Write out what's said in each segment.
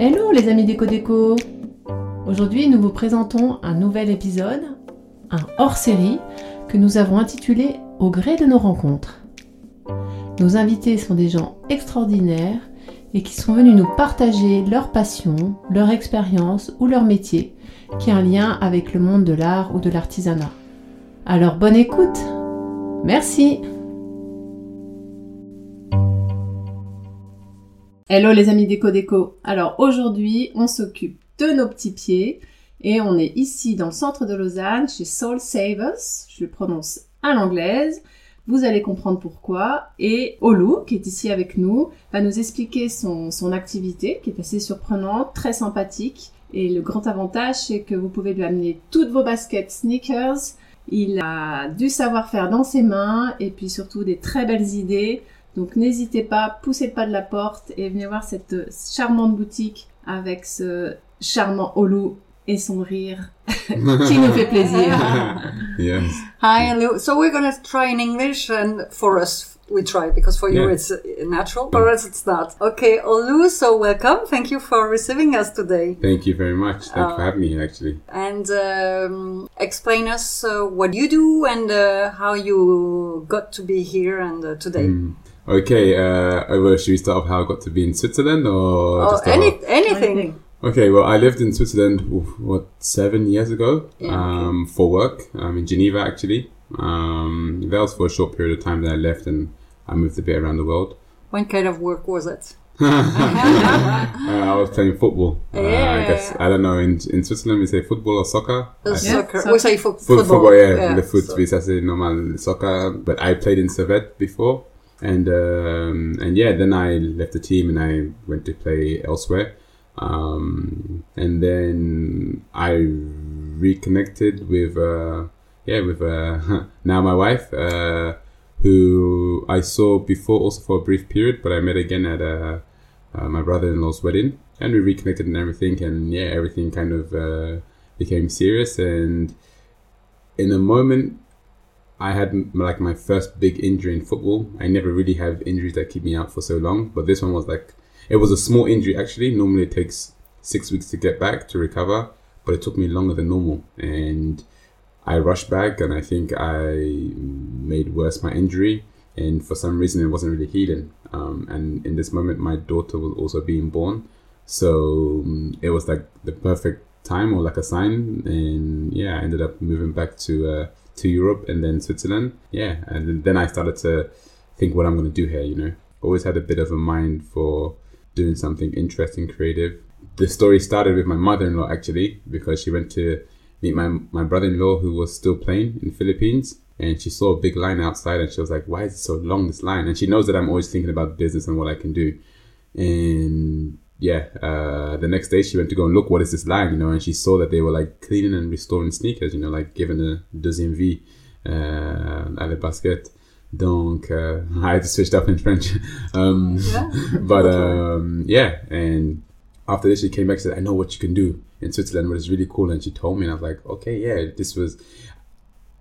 Hello les amis déco déco Aujourd'hui nous vous présentons un nouvel épisode, un hors-série que nous avons intitulé Au gré de nos rencontres. Nos invités sont des gens extraordinaires et qui sont venus nous partager leur passion, leur expérience ou leur métier qui a un lien avec le monde de l'art ou de l'artisanat. Alors bonne écoute Merci Hello les amis déco déco. Alors aujourd'hui, on s'occupe de nos petits pieds et on est ici dans le centre de Lausanne chez Soul Savers. Je le prononce à l'anglaise. Vous allez comprendre pourquoi. Et Olu, qui est ici avec nous, va nous expliquer son, son activité, qui est assez surprenante, très sympathique. Et le grand avantage, c'est que vous pouvez lui amener toutes vos baskets sneakers. Il a du savoir-faire dans ses mains et puis surtout des très belles idées. Donc n'hésitez pas, poussez le pas de la porte et venez voir cette charmante boutique avec ce charmant Olu et son rire qui nous fait plaisir. yes. Hi, Lou. So we're gonna try in English, and for us, we try because for you Yeah. it's uh, natural. For us, it's not. Okay, Olu. So welcome. Thank you for receiving us today, Thank you very much. Thanks for having me, actually. and um, explain us uh, what you do and uh, how you got to be here and uh, today. Mm. Okay, uh, over, should we start off how I got to be in Switzerland or Oh, just any off? anything. Okay, well, I lived in Switzerland, oof, what, seven years ago Yeah, okay. um, for work um, in Geneva, actually. Um, that was for a short period of time that I left and I moved a bit around the world. What kind of work was it? Uh, I was playing football. Uh, I guess, I don't know, in, in Switzerland we say football or soccer. Uh, I- soccer. so- we say fo- Foot, football. football, yeah, the foot so- we say normal soccer. But I played in Servette before, and um, and yeah, then I left the team and I went to play elsewhere. Um, and then I reconnected with uh, yeah with uh, now my wife, uh, who I saw before also for a brief period, but I met again at uh, uh, my brother-in-law's wedding, and we reconnected and everything, and yeah, everything kind of uh, became serious. And in a moment I had like my first big injury in football. I never really have injuries that keep me out for so long, but this one was like it was a small injury actually. Normally it takes six weeks to get back to recover, but it took me longer than normal. And I rushed back, and I think I made worse my injury. And for some reason, it wasn't really healing. Um, and in this moment, my daughter was also being born, so um, it was like the perfect time or like a sign. And yeah, I ended up moving back to uh, to Europe and then Switzerland. Yeah, and then I started to think what I'm going to do here. You know, always had a bit of a mind for doing something interesting, creative. The story started with my mother-in-law actually because she went to meet my my brother-in-law who was still playing in Philippines and she saw a big line outside and she was like why is it so long this line and she knows that I'm always thinking about business and what I can do and yeah uh, the next day she went to go and look what is this line you know and she saw that they were like cleaning and restoring sneakers you know like giving a deuxième vie uh, à la basket. Donc uh, I had to switch it up in French. Um, but um, yeah and after this she came back and said I know what you can do in Switzerland which is really cool and she told me and I was like okay yeah this was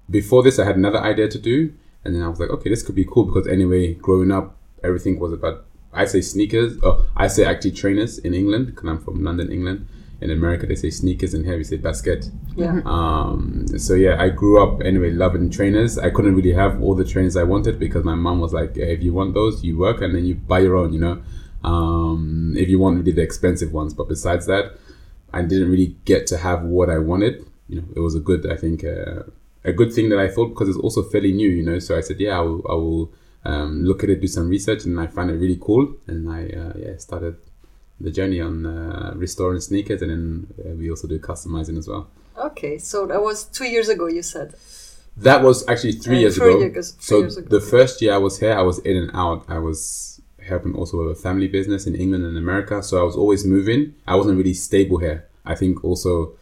before this I had another idea to do and then I was like okay this could be cool because anyway growing up everything was about I say sneakers oh I say actually trainers in England because I'm from London England in America they say sneakers and here we say basket Yeah. um, so yeah, I grew up anyway loving trainers. I couldn't really have all the trainers I wanted because my mom was like, "Yeah, if you want those, you work and then you buy your own, you know. Um, if you want really the expensive ones, but besides that, I didn't really get to have what I wanted. You know, it was a good, I think, uh, a good thing that I thought because it's also fairly new, you know. So I said, yeah, I will, I will um, look at it, do some research, and I found it really cool. And I uh, yeah started the journey on uh, restoring sneakers, and then uh, we also do customizing as well. Okay, so that was two years ago. You said. That was actually three Uh, years ago. years- three so years ago. the first year I was here, I was in and out. I was helping also with a family business in England and America. So I was always moving. I wasn't really stable here. I think also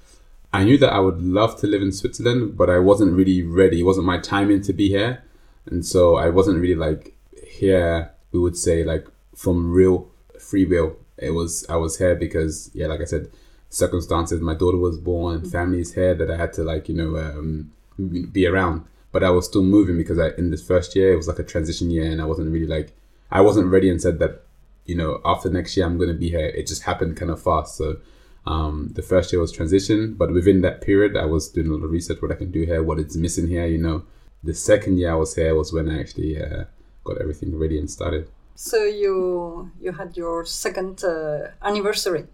I knew that I would love to live in Switzerland, but I wasn't really ready. It wasn't my timing to be here. And so I wasn't really like here, we would say like from real free will. It was, I was here because, yeah, like I said, circumstances, my daughter was born, family is here that I had to like, you know, um, be around. But I was still moving because I, in this first year, it was like a transition year and I wasn't really like, I wasn't ready and said that you know, after next year I'm going to be here. It just happened kind of fast. So um, the first year was transition, but within that period, I was doing a lot of research what I can do here, what is missing here. You know, the second year I was here was when I actually uh, got everything ready and started. So you you had your second uh, anniversary.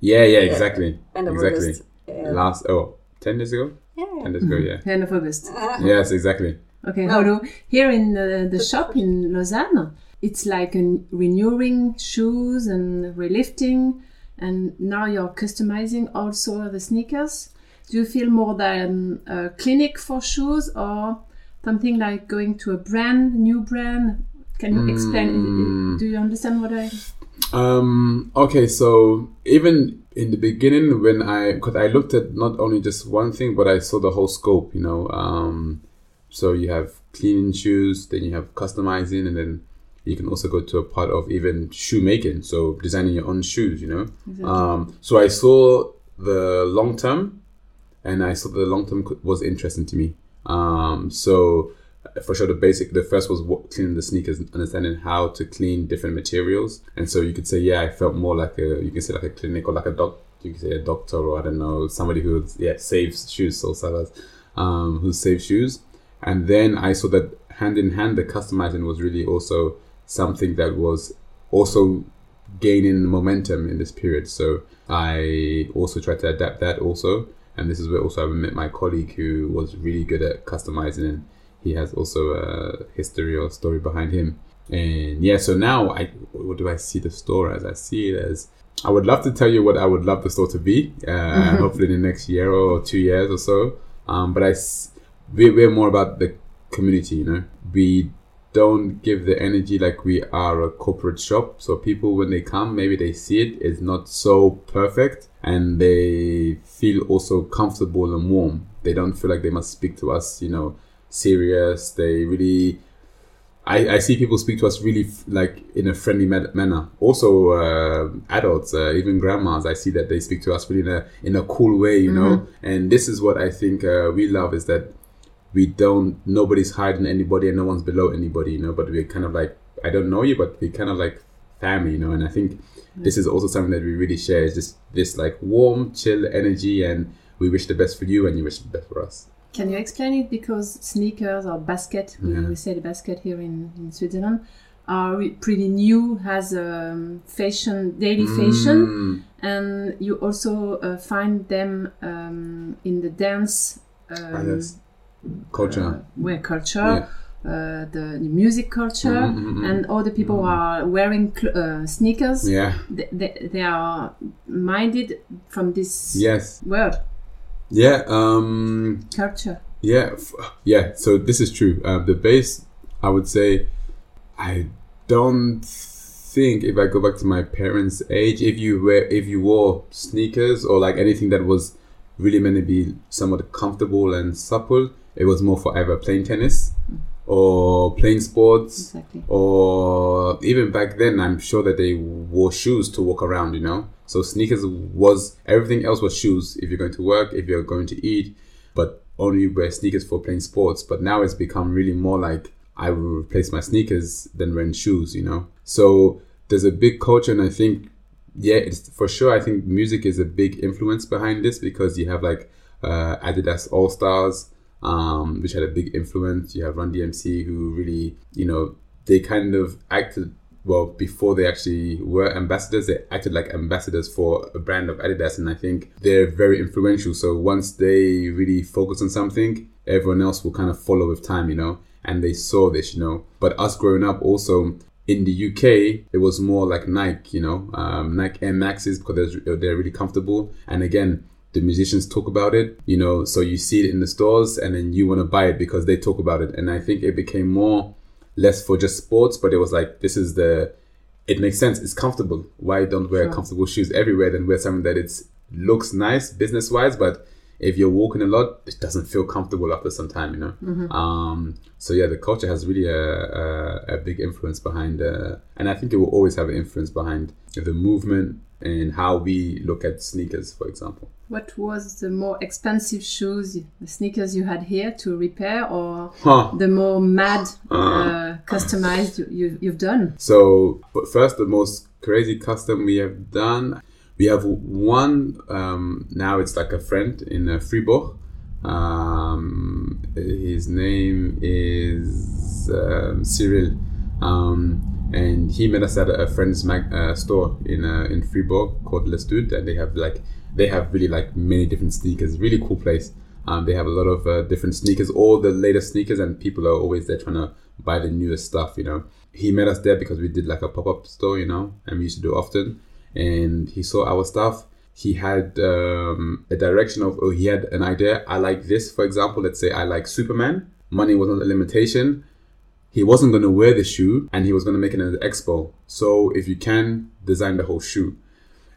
Yeah, yeah, exactly, End of exactly. August. Yeah. Last oh, 10 days ago, Yeah. ten days ago, yeah. End of August. yes, exactly. Okay, No. Holo. Here in the, the shop in Lausanne, it's like a renewing shoes and relifting, and now you're customizing also the sneakers. Do you feel more than a clinic for shoes or something like going to a brand, new brand? Can you explain? Mm. Do you understand what I? Um, okay, so even in the beginning, when I, because I looked at not only just one thing, but I saw the whole scope, you know. Um, so you have cleaning shoes, then you have customizing, and then you can also go to a part of even shoemaking, so designing your own shoes, you know. Exactly. Um, so I saw the long term, and I saw the long term was interesting to me. Um, so for sure, the basic, the first was what, cleaning the sneakers, understanding how to clean different materials, and so you could say, yeah, I felt more like a, you can say like a clinic or like a doc, you could say a doctor or I don't know, somebody who yeah saves shoes, soul sellers, um, who saves shoes, and then I saw that hand in hand, the customizing was really also something that was also gaining momentum in this period. So I also tried to adapt that also. And this is where also I met my colleague who was really good at customizing and he has also a history or story behind him. And yeah, so now I what do I see the store as? I see it as I would love to tell you what I would love the store to be. Uh, Hopefully in the next year or two years or so. Um, but I s- we, we're more about the community. You know, we don't give the energy like we are a corporate shop. So people when they come, maybe they see it is not so perfect and they feel also comfortable and warm. They don't feel like they must speak to us, you know, serious. They really I, I see people speak to us really f- like in a friendly ma- manner. Also, uh, adults, uh, even grandmas, I see that they speak to us really in a in a cool way, you know. And this is what I think uh, we love is that we don't nobody's hiding anybody and no one's below anybody, you know. But we're kind of like I don't know you, but we kind of like family, you know. And I think this is also something that we really share is just this like warm, chill energy, and we wish the best for you, and you wish the best for us. Can you explain it? Because sneakers or basket, we- Yeah. we say the basket here in, in Switzerland, are pretty new, has um, fashion, daily fashion, Mm, and you also uh, find them um, in the dance ah, um, yes. Culture. uh, well, culture, Yeah. Uh, the, the music culture, mhm, mhm. and all the people who are wearing cl- uh, sneakers. yeah. They, they, they are minded from this Yes. word Yeah. Um. culture. Yeah, f- yeah. So this is true. Uh, the base, I would say, I don't think if I go back to my parents' age, if you wear, if you wore sneakers or like anything that was really meant to be somewhat comfortable and supple, it was more for either playing tennis or playing sports Exactly. or even back then i'm sure that they wore shoes to walk around you know? So sneakers was everything else was shoes. If you're going to work if you're going to eat but only wear sneakers for playing sports. But now it's become really more like i will replace my sneakers than wearing shoes you know? So there's a big culture and i think yeah it's for sure i think music is a big influence behind this because you have like uh, adidas all stars um, which had a big influence. You have Run DMC, who really, you know, they kind of acted well before they actually were ambassadors. They acted like ambassadors for a brand of Adidas, and I think they're very influential. So once they really focus on something, everyone else will kind of follow with time, you know. And they saw this, you know. But us growing up, also in the UK, it was more like Nike, you know, um, Nike Air Maxes because they're, they're really comfortable. And again, the musicians talk about it, you know, so you see it in the stores and then you want to buy it because they talk about it. And I think it became more less for just sports, but it was like, this is the, it makes sense. It's comfortable. Why don't wear Sure. comfortable shoes everywhere? Then wear something that it's looks nice business wise, but if you're walking a lot, it doesn't feel comfortable after some time, you know. Um, so yeah, the culture has really a, a, a big influence behind, uh, and I think it will always have an influence behind the movement and how we look at sneakers, for example. What was the more expensive shoes, the sneakers you had here to repair, or Huh. the more mad uh, customized you, you, you've done? So, but first, the most crazy custom we have done. We have one um, now. It's like a friend in uh, Fribourg. Um, his name is um, Cyril, um, and he met us at a friend's mag- uh, store in uh, in Fribourg called Le Stud, and they have like they have really like many different sneakers. Really cool place. Um, they have a lot of uh, different sneakers, all the latest sneakers, and people are always there trying to buy the newest stuff. You know, he met us there because we did like a pop up store, you know, and we used to do often. And he saw our stuff. He had um, a direction of, oh, he had an idea. I like this, for example. Let's say I like Superman. Money wasn't a limitation. He wasn't going to wear the shoe and he was going to make it an expo. So if you can, design the whole shoe.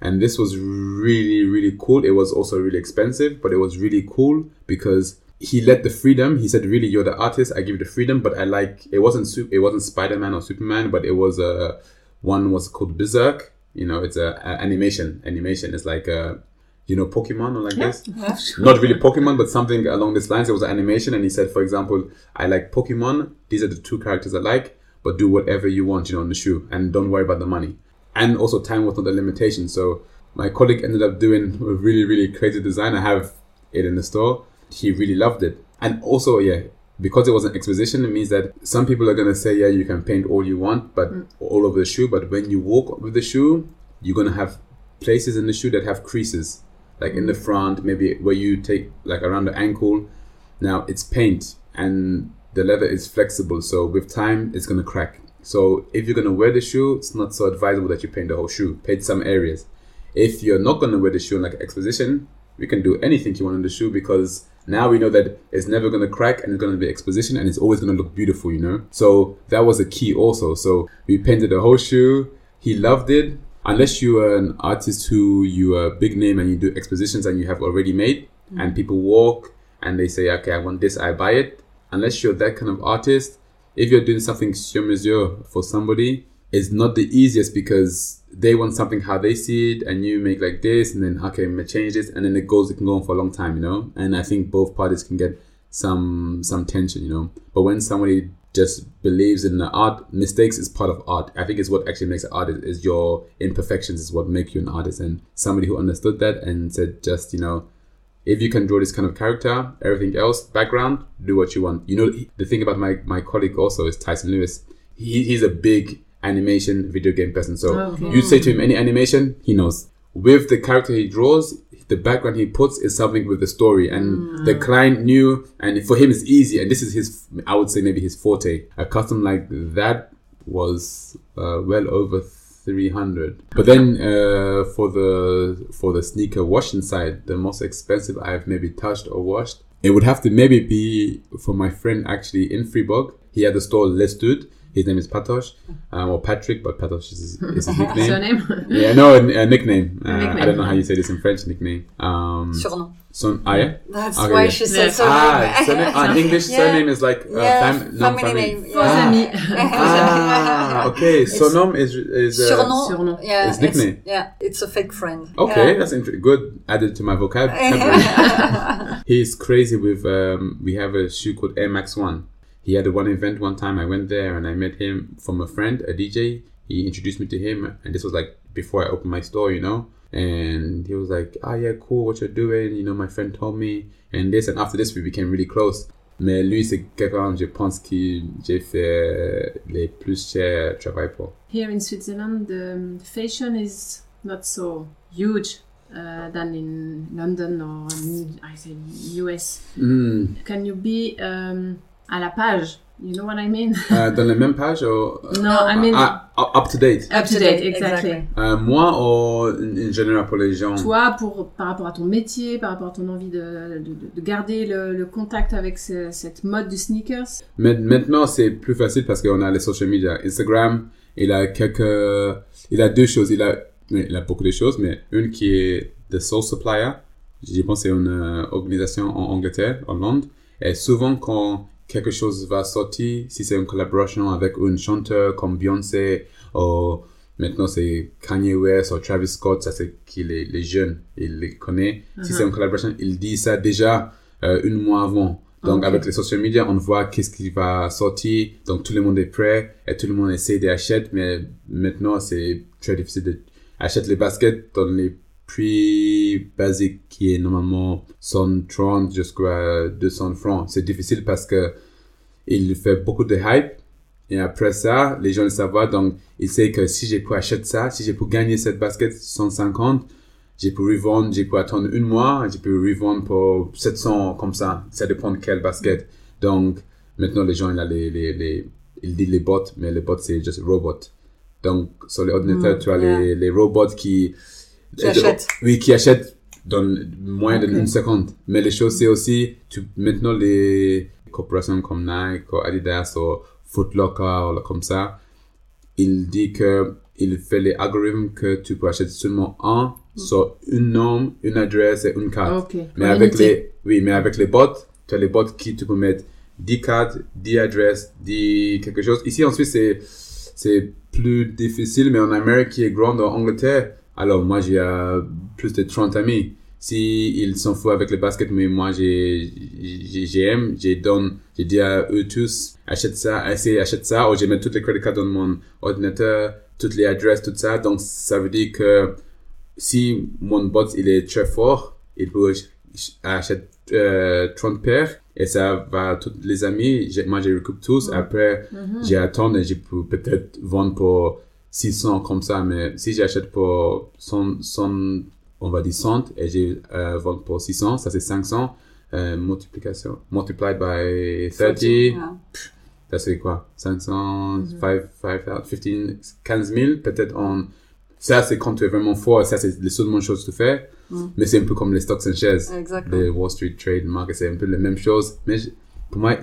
And this was really, really cool. It was also really expensive, but it was really cool because he let the freedom. He said, "Really, you're the artist. I give you the freedom." But I like it wasn't it wasn't Spider Man or Superman, but it was a uh, one was called Berserk. You know, it's a, a animation. Animation is like a you know Pokemon or like this. Not really Pokemon, but something along these lines. It was an animation, and he said, for example, I like Pokemon. These are the two characters I like, but do whatever you want, you know, on the shoe, and don't worry about the money. And also, time was not a limitation. So my colleague ended up doing a really, really crazy design. I have it in the store he really loved it. And also, yeah, because it was an exposition, it means that some people are gonna say, yeah, you can paint all you want, but mm. all over the shoe. But when you walk with the shoe, you're gonna have places in the shoe that have creases, like in the front, maybe where you take like around the ankle. Now it's paint and the leather is flexible, so with time it's gonna crack. So if you're gonna wear the shoe, it's not so advisable that you paint the whole shoe. Paint some areas. If you're not gonna wear the shoe in like exposition, we can do anything you want on the shoe because now we know that it's never to crack and it's to be exposition and it's always to look beautiful, you know? So that was a key also. So we painted the whole shoe. He loved it. Unless you are an artist who you are a big name and you do expositions and you have already made mm-hmm. and people walk and they say, okay, I want this, I buy it. Unless you're that kind of artist, if you're doing something sur mesure for somebody, it's not the easiest because they want something how they see it and you make like this and then okay may change this and then it goes it can go on for a long time you know and i think both parties can get some some tension you know but when somebody just believes in the art mistakes is part of art i think it's what actually makes an artist is your imperfections is what make you an artist and somebody who understood that and said just you know if you can draw this kind of character everything else background do what you want you know the thing about my my colleague also is tyson lewis he, he's a big animation video game person. So oh, okay. you say to him any animation, he knows. With the character he draws, the background he puts is something with the story, and mm. the client knew, and for him it's easy. And this is his, I would say maybe his forte. A custom like that was uh, well over 300 but then uh, for the for the sneaker washing side the most expensive i've maybe touched or washed it would have to maybe be for my friend actually in Fribourg. He had a store Les Stud his name is Patosh, um, or Patrick, but Patosh is, is his nickname. Surname? yeah, no, a, a nickname. Uh, nickname. I don't know how you say this in French. Nickname. Um, Surnom. Son, ah, yeah? That's okay, why yeah. she said surname. Ah, surname. Ah, in English, yeah. surname is like uh, yeah, fam- family, family name. Yeah. Ah, ah okay. Surnom is is uh, surnom. surnom. Yeah, it's nickname. It's, yeah, it's a fake friend. Okay, yeah. that's interesting. Good. Added to my vocabulary. He's crazy with. Um, we have a shoe called Air Max One he had one event one time. I went there and I met him from a friend, a DJ. He introduced me to him, and this was like before I opened my store, you know. And he was like, "Ah, yeah, cool, what you're doing? You know, my friend told me." And this, and after this, we became really close. Mais lui, c'est quelqu'un, je pense, que j'ai fait les plus chers travail pour. Here in Switzerland, the fashion is not so huge uh, than in London or in, I say US. Mm. Can you be um, à la page. You know what I mean? Euh, dans la même page ou... No, I mean... Ah, up to date. Up to date, exactly. Euh, moi ou en général pour les gens? Toi, pour, par rapport à ton métier, par rapport à ton envie de, de, de garder le, le, contact avec ce, cette mode du sneakers? Maintenant, c'est plus facile parce qu'on a les social media. Instagram, il a quelques... Il a deux choses. Il a, il a beaucoup de choses, mais une qui est The Soul Supplier. Je pense que c'est une euh, organisation en Angleterre, en Londres. Et souvent, quand quelque chose va sortir, si c'est une collaboration avec un chanteur comme Beyoncé, ou maintenant c'est Kanye West ou Travis Scott, ça c'est qui les, les jeunes, ils les connaissent. Si c'est uh-huh. une collaboration, il dit ça déjà euh, une mois avant. Donc, avec les social media, on voit qu'est-ce qui va sortir. Donc, tout le monde est prêt et tout le monde essaie d'acheter. Mais maintenant, c'est très difficile d'acheter les baskets dans les prix basiques qui est normalement 130 jusqu'à 200 francs. C'est difficile parce que il fait beaucoup de hype. Et après ça, les gens le savent. Donc, il sait que si j'ai pu acheter ça, si j'ai pu gagner cette basket 150, j'ai pu revendre, j'ai pu attendre une mois, j'ai pu revendre pour 700 comme ça. Ça dépend de quel basket. Donc, maintenant, les gens, il a les, les, les, il dit les bots, mais les bots, c'est juste robot. Donc, sur les ordinateurs, Mm, tu as yeah. les, les robots qui, Qui achètent. Oui, qui achètent dans moins Ok. d'une seconde. Mais les choses, c'est aussi, tu, maintenant, les corporations comme Nike, ou Adidas, ou Foot Locker, ou comme ça, il dit que il fait les algorithmes que tu peux acheter seulement un sur une norme, une adresse et une carte. Ok. Mais avec les, oui, mais avec les bots, tu as les bots qui tu peux mettre 10 cartes, 10 adresses, 10 quelque chose. Ici, en Suisse, c'est, c'est plus difficile, mais en Amérique qui est grande, en Angleterre, alors moi, j'ai euh, plus de 30 amis. Si ils s'en foutent avec le basket, mais moi, j'ai, j'ai, j'aime, j'ai donné, j'ai dit à eux tous, achète ça, essayez, achète ça, ou j'ai mis toutes les credit cards dans mon ordinateur, toutes les adresses, tout ça. Donc, ça veut dire que si mon bot il est très fort, il peut ach- acheter euh, 30 paires et ça va tous les amis. Moi, je recoupe tous. Après, Mhm. j'ai attendu et je peux peut-être vendre pour 600 comme ça. Mais si j'achète pour 100, 100, on va dire 100 et j'ai euh, vendre pour 600, ça c'est 500. Euh, multiplication, multiplied by 30, Yeah. ça c'est quoi? 500, 5, 5, 15, 15 000 peut-être en... Ça c'est quand tu es vraiment fort, ça c'est les seules choses que tu fais. Mm. Mais c'est un peu comme les stocks and shares. Exactly. Les Wall Street Trade Market, c'est un peu la même chose. Mais je- pour moi,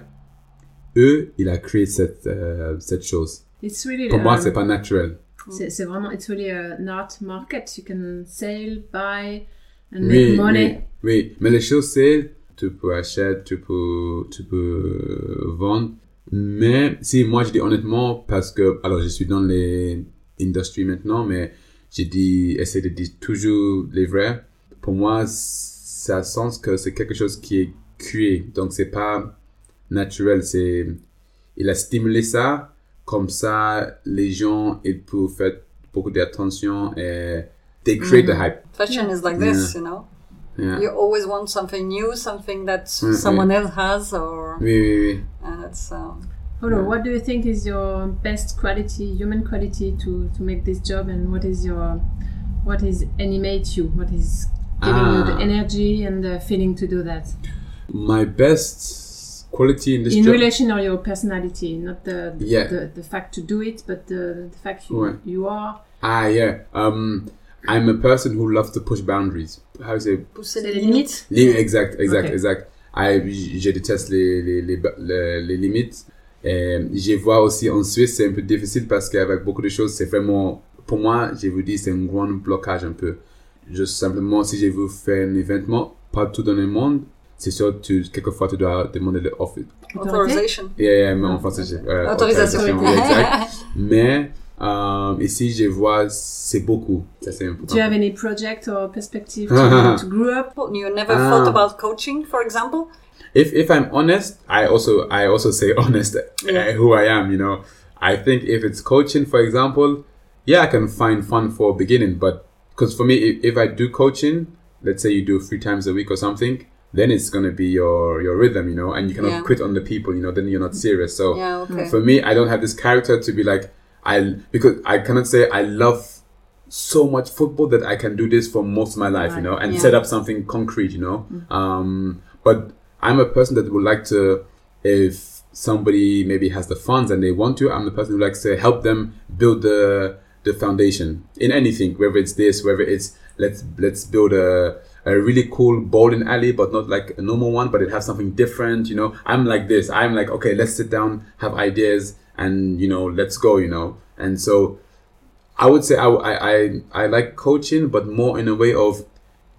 eux, il a créé cette, euh, cette chose. It's really, Pour moi, um, c'est pas naturel. C'est c'est vraiment, it's really an art market. You can sell, buy, and Oui, make money. oui, oui. Mais les choses, c'est, tu peux acheter, tu peux, tu peux vendre. Mais si moi, je dis honnêtement, parce que, alors, je suis dans les industries maintenant, mais j'ai dit, essayer de dire toujours les vrais. Pour moi, ça a sens que c'est quelque chose qui est créé. Donc, c'est pas naturel. C'est, il a stimulé ça. Comme ça, les gens, ils peuvent faire beaucoup d'attention et they create the hype. Fashion is like this, you know. Yeah. You always want something new, something that Mm, someone else has, or Oui, oui, oui. and it's um, Olu, Yeah. what do you think is your best quality, human quality, to to make this job, and what is your what is animate you? What is giving you the Ah. energy and the feeling to do that My best quality in this in job. relation or your personality, not the the, Yeah. the, the fact to do it, but the, the fact you, Ouais. you are. ah, yeah. Um, I'm a person who loves to push boundaries. How is it? pousser les limites. limites. Li- Exact, exact, Ok. exact. I, je déteste les, les, les, les, les limites. Et je vois aussi en Suisse, c'est un peu difficile parce qu'avec beaucoup de choses, c'est vraiment, pour moi, je vous dis, c'est un grand blocage un peu. Juste simplement, si je veux faire un événement partout dans le monde, c'est sûr, tu, quelquefois, tu dois demander le office. Authorization. Yeah, yeah, mais en français, j'ai- euh, Autorisation. oui, exact. Mais euh, ici, je vois, c'est beaucoup. Ça, c'est important. Do you have any project or perspective to, to grow up? You never Ah. thought about coaching, for example? if if I'm honest, I also I also say honest uh, Yeah. who I am. You know, I think if it's coaching, for example, yeah, I can find fun for beginning. But because for me, if, if I do coaching, let's say you do three times a week or something, then it's gonna be your your rhythm, you know, and you cannot Yeah. quit on the people. You know, then you're not serious. So Yeah, okay. for me, I don't have this character to be like I because I cannot say I love so much football that I can do this for most of my life, you know, and Yeah. set up something concrete, you know. Um, but I'm a person that would like to, if somebody maybe has the funds and they want to, I'm the person who likes to help them build the the foundation in anything, whether it's this, whether it's let's let's build a a really cool bowling alley, but not like a normal one, but it has something different. You know, I'm like this. I'm like, okay, let's sit down, have ideas, and you know, let's go. You know, and so I would say I I I, I like coaching, but more in a way of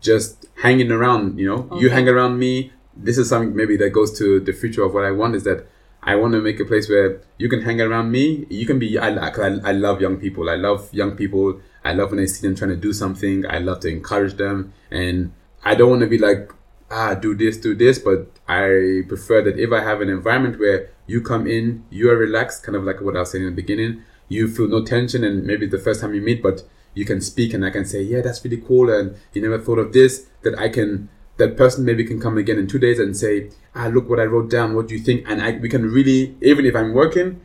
just hanging around. You know, you hang around me. This is something maybe that goes to the future of what I want is that I want to make a place where you can hang around me. You can be. I like. I, I love young people. I love young people. I love when I see them trying to do something. I love to encourage them, and I don't want to be like, ah, do this, do this. But I prefer that if I have an environment where you come in, you are relaxed, kind of like what I was saying in the beginning, you feel no tension, and maybe the first time you meet, but you can speak and I can say, yeah, that's really cool, and you never thought of this. That I can, that person maybe can come again in two days and say, ah, look what I wrote down. What do you think? And I, we can really, even if I'm working,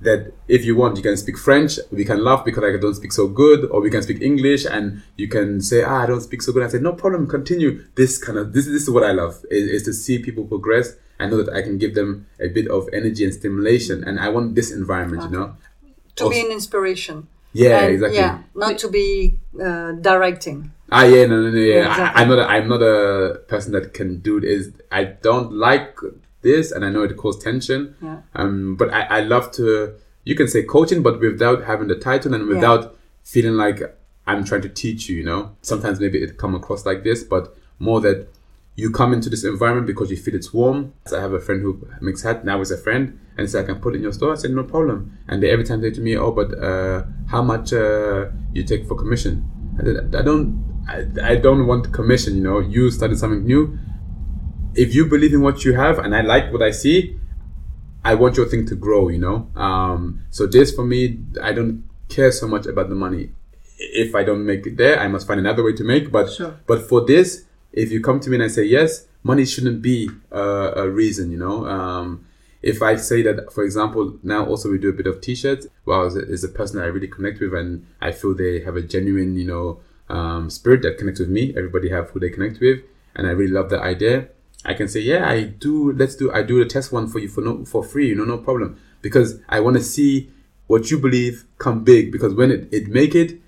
that if you want, you can speak French. We can laugh because I don't speak so good, or we can speak English, and you can say, "Ah, I don't speak so good." I say, "No problem, continue." This kind of this, this is what I love is, is to see people progress. I know that I can give them a bit of energy and stimulation, and I want this environment, you know. To be an inspiration. Yeah, And, exactly. Yeah, not to be uh, directing. Ah, yeah, no, no, no, yeah. Exactly. I, I'm not. A, I'm not a person that can do this. I don't like this, and I know it causes tension. Yeah. Um, but I, I love to. You can say coaching, but without having the title and without feeling like I'm trying to teach you. You know, sometimes maybe it come across like this, but more that you come into this environment because you feel it's warm. So I have a friend who makes hat now is a friend, and said I can put it in your store. I said no problem. And they every time say to me, oh, but uh, how much uh, you take for commission? I said I don't. I, I don't want commission. You know, you started something new. If you believe in what you have, and I like what I see, I want your thing to grow. You know. Um, so this for me, I don't care so much about the money. If I don't make it there, I must find another way to make. But Sure. but for this, if you come to me and I say yes, money shouldn't be uh, a reason, you know. Um, if I say that, for example, now also we do a bit of t-shirts. Well, is a, person that I really connect with, and I feel they have a genuine, you know, um, spirit that connects with me. Everybody have who they connect with, and I really love that idea. I can say, yeah, I do. Let's do. I do the test one for you for no for free, you know, no problem, because I want to see what you believe come big. Because when it, it make it,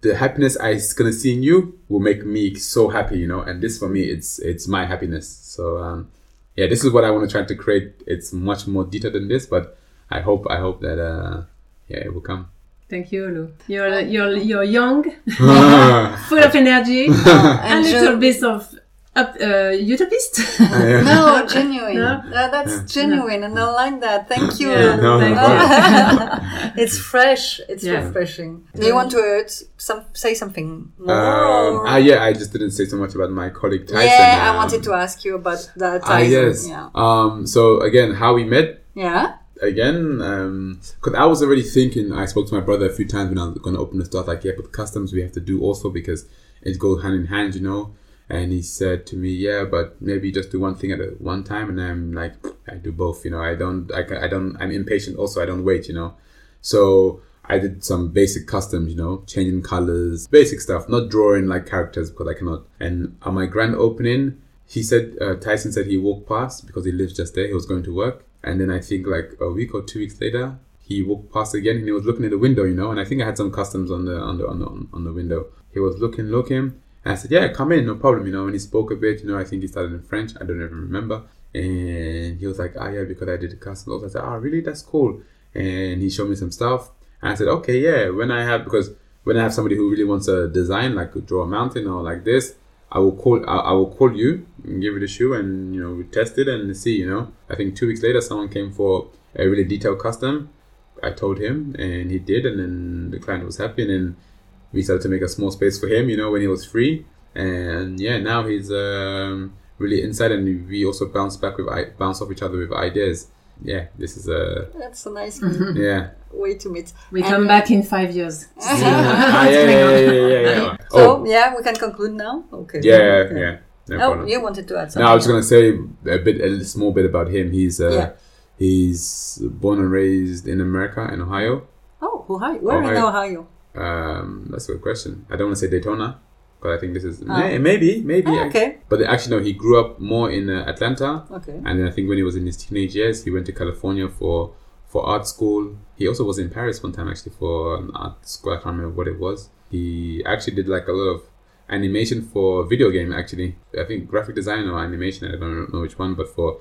the happiness I s- gonna see in you will make me so happy, you know. And this for me, it's it's my happiness. So um, yeah, this is what I want to try to create. It's much more detailed than this, but I hope I hope that uh, yeah, it will come. Thank you, Olu. You're you're you're young, full of energy, a And little Jo- bit of up, uh, utopist. No, genuine. No? Uh, that's genuine, and I like that. Thank you. Yeah, No, thank no, you. it's fresh. It's Yeah. refreshing. Do you want to uh, some say something more? Um, or- ah, yeah, I just didn't say so much about my colleague Tyson. yeah, I um, wanted to ask you about that. Ah, Tyson. yes. Yeah. Um, so again, how we met Yeah. again, because I was already thinking. I spoke to my brother a few times when I was going to open the store. Like, yeah, but customs we have to do also because it goes hand in hand, you know. And he said to me, yeah, but maybe just do one thing at a one time. And I'm like, I do both, you know. I don't, I, I don't, I'm impatient. Also, I don't wait, you know. So I did some basic customs, you know, changing colors, basic stuff, not drawing like characters because I cannot. And on my grand opening, he said, uh, Tyson said he walked past because he lives just there. He was going to work. And then I think like a week or two weeks later, he walked past again and he was looking in the window, you know, and I think I had some customs on the, on the, on the, on the window. He was looking, looking. And I said, yeah, come in, no problem, you know. And he spoke a bit, you know, I think he started in French. I don't even remember. And he was like, ah, yeah, because I did the customs. I said, ah, really? That's cool. And he showed me some stuff. And I said, okay, yeah, when I have, because when I have somebody who really wants a design, like draw a mountain or like this, I will call, I, I will call you and give you the shoe and, you know, we test it and see, you know. I think two weeks later, someone came for a really detailed custom. I told him and he did. And then the client was happy. And then we started to make a small space for him, you know, when he was free. And yeah, now he's um, really inside, and we also bounce back with i- bounce off each other with ideas. Yeah, this is a That's a nice yeah. way to meet. we And- come back in five years. ah, yeah, yeah, yeah, yeah, yeah, yeah. So Oh, yeah, we can conclude now. Okay. yeah, Okay. yeah. No Oh, problem. you wanted to add something? No, I was gonna say a bit, a small bit about him. He's uh, Yeah. he's born and raised in America, in Ohio. Oh, Ohio. Where in Ohio. Um, that's a good question. I don't want to say Daytona, but I think this is Oh. may- maybe, maybe. Ah, okay. But actually, no. He grew up more in uh, Atlanta, Okay. and then I think when he was in his teenage years, he went to California for for art school. He also was in Paris one time actually for an art school. I can't remember what it was. He actually did like a lot of animation for video game. Actually, I think graphic design or animation. I don't know which one, but for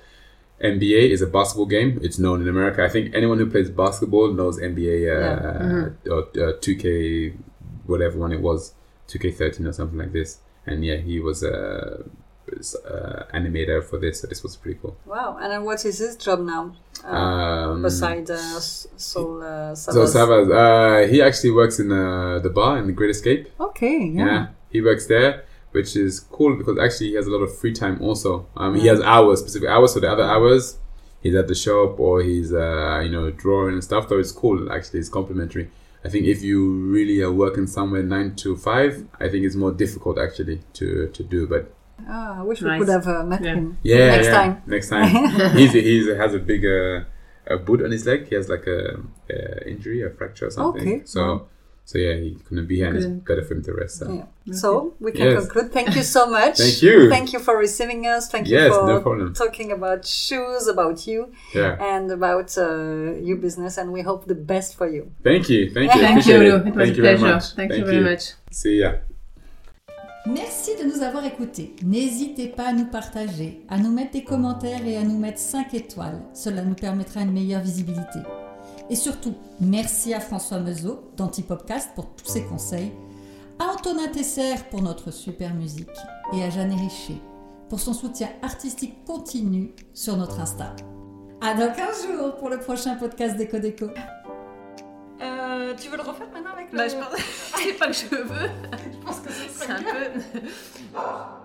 NBA is a basketball game. It's known in America. I think anyone who plays basketball knows NBA uh, or uh, 2K, whatever one it was, 2K13 or something like this. And yeah, he was a uh, animator for this. So this was pretty cool. Wow. And then what is his job now? Uh, Um, besides uh, Sol uh, so Savaz? Savaz, uh, he actually works in uh, the bar in the Great Escape. Okay. Yeah. Yeah, he works there. Which is cool because actually he has a lot of free time also. Um, he has hours, specific hours. So the other hours, he's at the shop or he's uh, you know drawing and stuff. So it's cool. Actually, it's complimentary. I think if you really are working somewhere nine to five, I think it's more difficult actually to to do. But Ah, I wish we could have uh, met Yeah. him. yeah, Next yeah, time. next time. he's he's has a big uh, a boot on his leg. He has like a, a injury, a fracture or something. Okay. So Wow. So yeah, he couldn't be here, and it's better for him to rest. So. Yeah. So we can Yes. conclude. Thank you so much. Thank you. Thank you for receiving us. Thank Yes, you for no problem. talking about shoes, about you, Yeah. and about uh, your business. And we hope the best for you. Thank you. Thank you. Thank you, it. It was Thank a you very pleasure. much. Thank, you very much. See ya. Merci de nous avoir écoutés. N'hésitez pas à nous partager, à nous mettre des commentaires et à nous mettre 5 étoiles. Cela nous permettra une meilleure visibilité. Et surtout, merci à François Meuseau d'Antipopcast pour tous ses conseils, à Antonin Tesser pour notre super musique et à Jeanne Richer pour son soutien artistique continu sur notre Insta. À dans 15 jours pour le prochain podcast Déco Déco. Euh, tu veux le refaire maintenant avec Bah, je pense... c'est pas que je veux. Je pense que c'est un peu.